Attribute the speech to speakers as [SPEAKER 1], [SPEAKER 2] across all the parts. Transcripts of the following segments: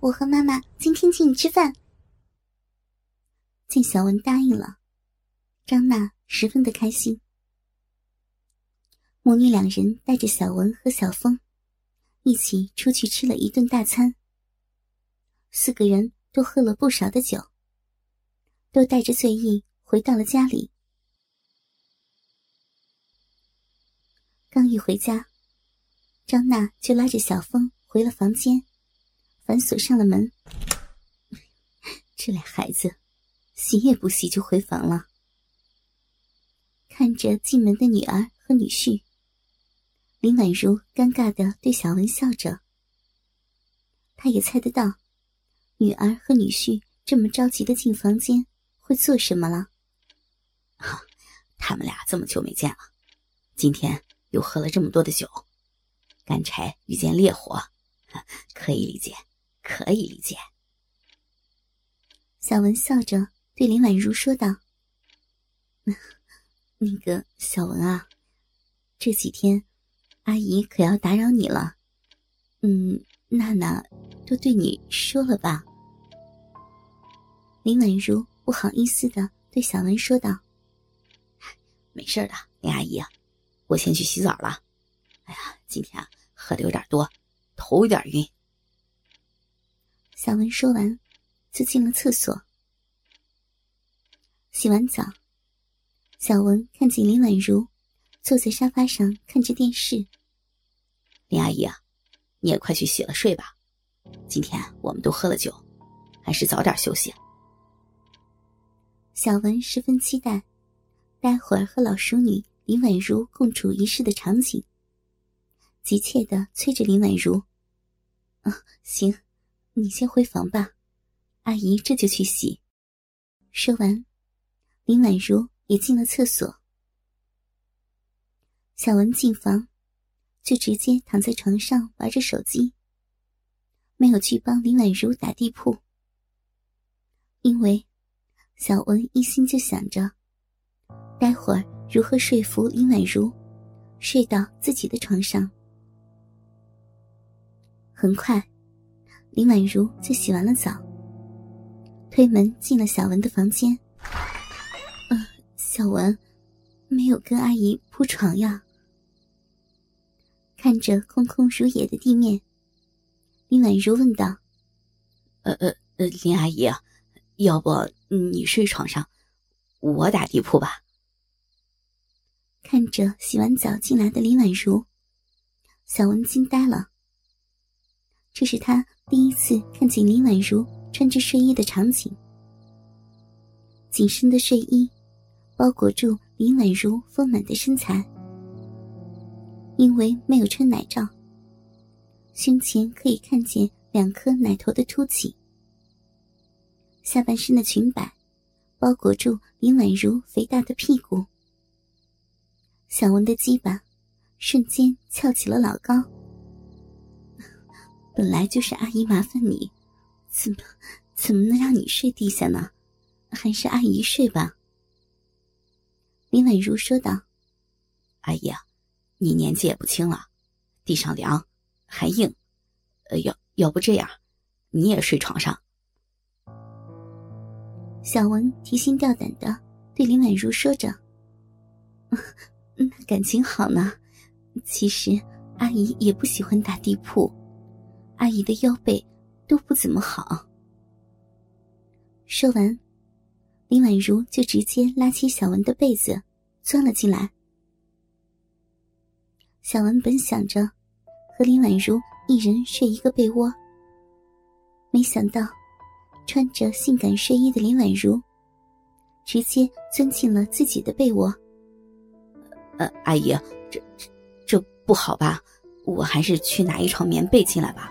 [SPEAKER 1] 我和妈妈今天请你吃饭。见小文答应了，张娜十分的开心。母女两人带着小文和小峰，一起出去吃了一顿大餐。四个人都喝了不少的酒，都带着醉意回到了家里。刚一回家，张娜就拉着小峰回了房间。反锁上了门，这俩孩子洗也不洗就回房了。看着进门的女儿和女婿，林婉如尴尬的对小文笑着。她也猜得到，女儿和女婿这么着急的进房间会做什么了。
[SPEAKER 2] 他们俩这么久没见了，今天又喝了这么多的酒，干柴遇见烈火，可以理解。可以理解。
[SPEAKER 1] 小文笑着对林婉如说道：“那个小文啊，这几天阿姨可要打扰你了。嗯，娜娜都对你说了吧？”林婉如不好意思的对小文说道：“
[SPEAKER 2] 没事的，林阿姨，我先去洗澡了。哎呀，今天喝的有点多，头有点晕。”
[SPEAKER 1] 小文说完，就进了厕所。洗完澡，小文看见林婉如坐在沙发上看着电视。
[SPEAKER 2] 林阿姨啊，你也快去洗了睡吧。今天我们都喝了酒，还是早点休息。
[SPEAKER 1] 小文十分期待，待会儿和老熟女林婉如共处一室的场景，急切的催着林婉如：“啊，行。”你先回房吧，阿姨这就去洗。说完，林婉如也进了厕所。小文进房，就直接躺在床上玩着手机，没有去帮林婉如打地铺，因为小文一心就想着，待会儿如何说服林婉如睡到自己的床上。很快。林婉如就洗完了澡，推门进了小文的房间。嗯，小文没有跟阿姨铺床呀。看着空空如也的地面，林婉如问道：“
[SPEAKER 2] 呃呃呃，林阿姨，要不你睡床上，我打地铺吧？”
[SPEAKER 1] 看着洗完澡进来的林婉如，小文惊呆了。这是他。第一次看见林婉如穿着睡衣的场景，紧身的睡衣包裹住林婉如丰满的身材，因为没有穿奶罩，胸前可以看见两颗奶头的凸起，下半身的裙摆包裹住林婉如肥大的屁股，小文的鸡巴瞬间翘起了老高。本来就是阿姨麻烦你，怎么怎么能让你睡地下呢？还是阿姨睡吧。”林婉如说道。
[SPEAKER 2] “阿姨啊，你年纪也不轻了，地上凉还硬，呃，要要不这样，你也睡床上。”
[SPEAKER 1] 小文提心吊胆的对林婉如说着：“那感情好呢。其实阿姨也不喜欢打地铺。”阿姨的腰背都不怎么好。说完，林婉如就直接拉起小文的被子，钻了进来。小文本想着和林婉如一人睡一个被窝，没想到穿着性感睡衣的林婉如直接钻进了自己的被窝。
[SPEAKER 2] 呃，阿姨，这这这不好吧？我还是去拿一床棉被进来吧。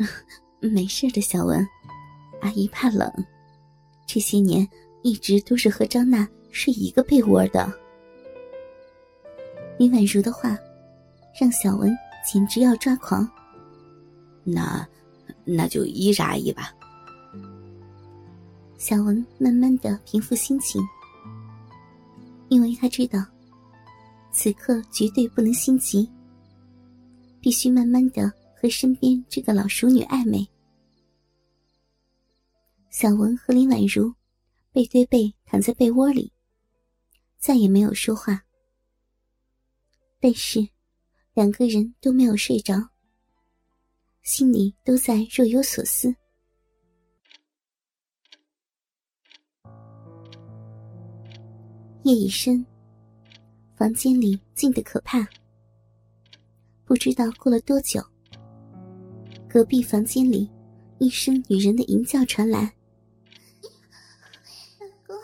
[SPEAKER 1] 没事的，小文，阿姨怕冷，这些年一直都是和张娜睡一个被窝的。林婉如的话，让小文简直要抓狂。
[SPEAKER 2] 那，那就依着阿姨吧。
[SPEAKER 1] 小文慢慢的平复心情，因为他知道，此刻绝对不能心急，必须慢慢的。和身边这个老熟女暧昧，小文和林婉如背对背躺在被窝里，再也没有说话。但是两个人都没有睡着，心里都在若有所思。夜已深，房间里静得可怕，不知道过了多久。隔壁房间里，一声女人的吟叫传来：“
[SPEAKER 3] 老公，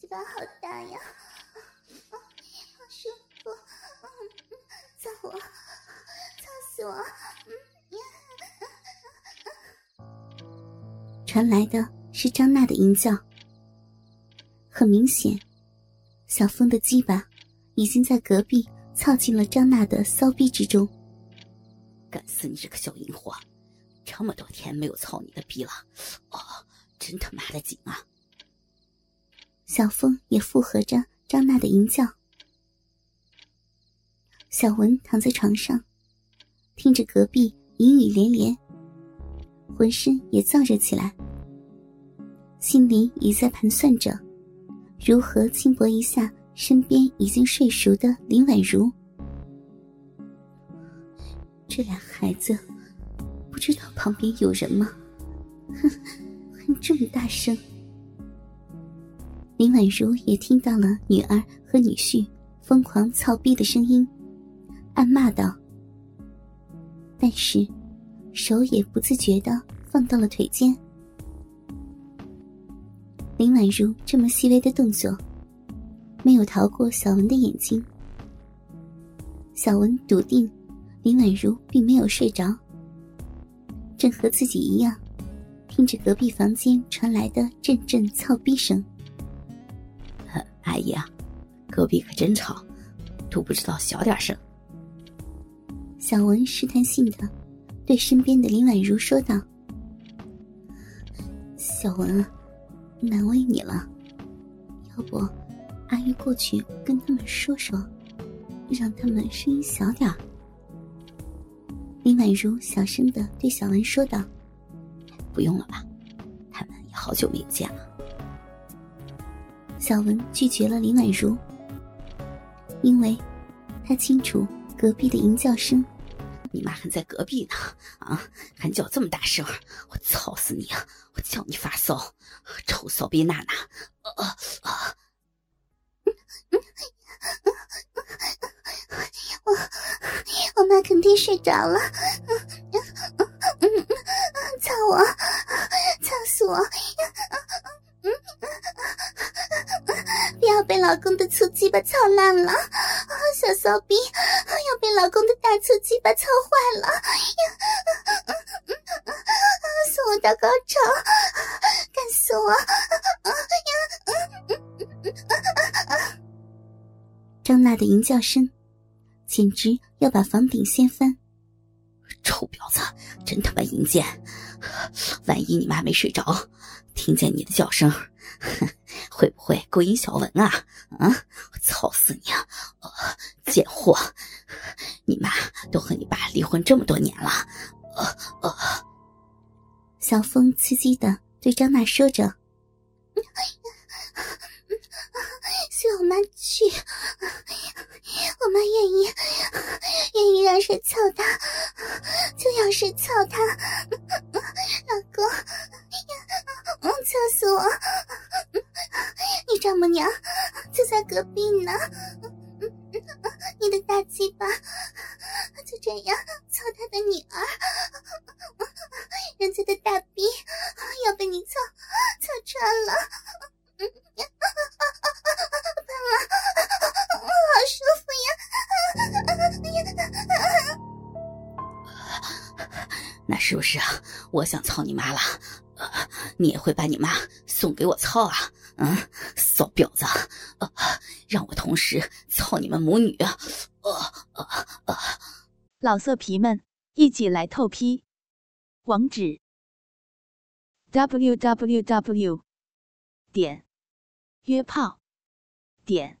[SPEAKER 3] 鸡巴好大呀，好舒服，操我，操死我！”
[SPEAKER 1] 传来的是张娜的吟叫。很明显，小峰的鸡巴已经在隔壁操进了张娜的骚逼之中。
[SPEAKER 2] 干死你这个小淫货！这么多天没有操你的逼了，哦，真他妈的紧啊！
[SPEAKER 1] 小峰也附和着张娜的淫叫。小文躺在床上，听着隔壁淫语连连，浑身也燥热起来，心里已在盘算着如何轻薄一下身边已经睡熟的林婉如。这俩孩子，不知道旁边有人吗？哼，还这么大声！林婉如也听到了女儿和女婿疯狂操逼的声音，暗骂道：“但是，手也不自觉的放到了腿间。”林婉如这么细微的动作，没有逃过小文的眼睛。小文笃定。林婉如并没有睡着，正和自己一样，听着隔壁房间传来的阵阵操逼声。
[SPEAKER 2] 阿姨啊，隔壁可真吵，都不知道小点声。
[SPEAKER 1] 小文试探性的对身边的林婉如说道：“小文啊，难为你了，要不阿姨过去跟他们说说，让他们声音小点儿。”林婉如小声的对小文说道：“
[SPEAKER 2] 不用了吧，他们也好久没有见了。”
[SPEAKER 1] 小文拒绝了林婉如，因为，他清楚隔壁的淫叫声。
[SPEAKER 2] 你妈还在隔壁呢，啊，还叫这么大声，我操死你啊！我叫你发骚，臭骚逼娜娜！啊啊！
[SPEAKER 3] 我我妈肯定睡着了，操我，操死我！不要被老公的粗鸡巴操烂了，小骚逼要被老公的大粗鸡巴操坏了，送我到高潮，干死我！
[SPEAKER 1] 张娜的淫叫声。简直要把房顶掀翻！
[SPEAKER 2] 臭婊子，真他妈淫贱！万一你妈没睡着，听见你的叫声，会不会勾引小文啊？啊！我操死你啊！贱货！你妈都和你爸离婚这么多年了。呃呃，
[SPEAKER 1] 小峰刺激的对张娜说着：“
[SPEAKER 3] 随我妈去。”我妈愿意，愿意让谁操她，就让谁操她。老公，操死我！你丈母娘就在隔壁呢。你的大鸡巴就这样操他的女儿，人家的大逼要被你操操穿了。好舒服呀！
[SPEAKER 2] 那是不是啊？我想操你妈了，你也会把你妈送给我操啊？嗯，骚婊子，让我同时操你们母女啊！
[SPEAKER 4] 老色皮们一起来透批，网址：w w w 点约炮点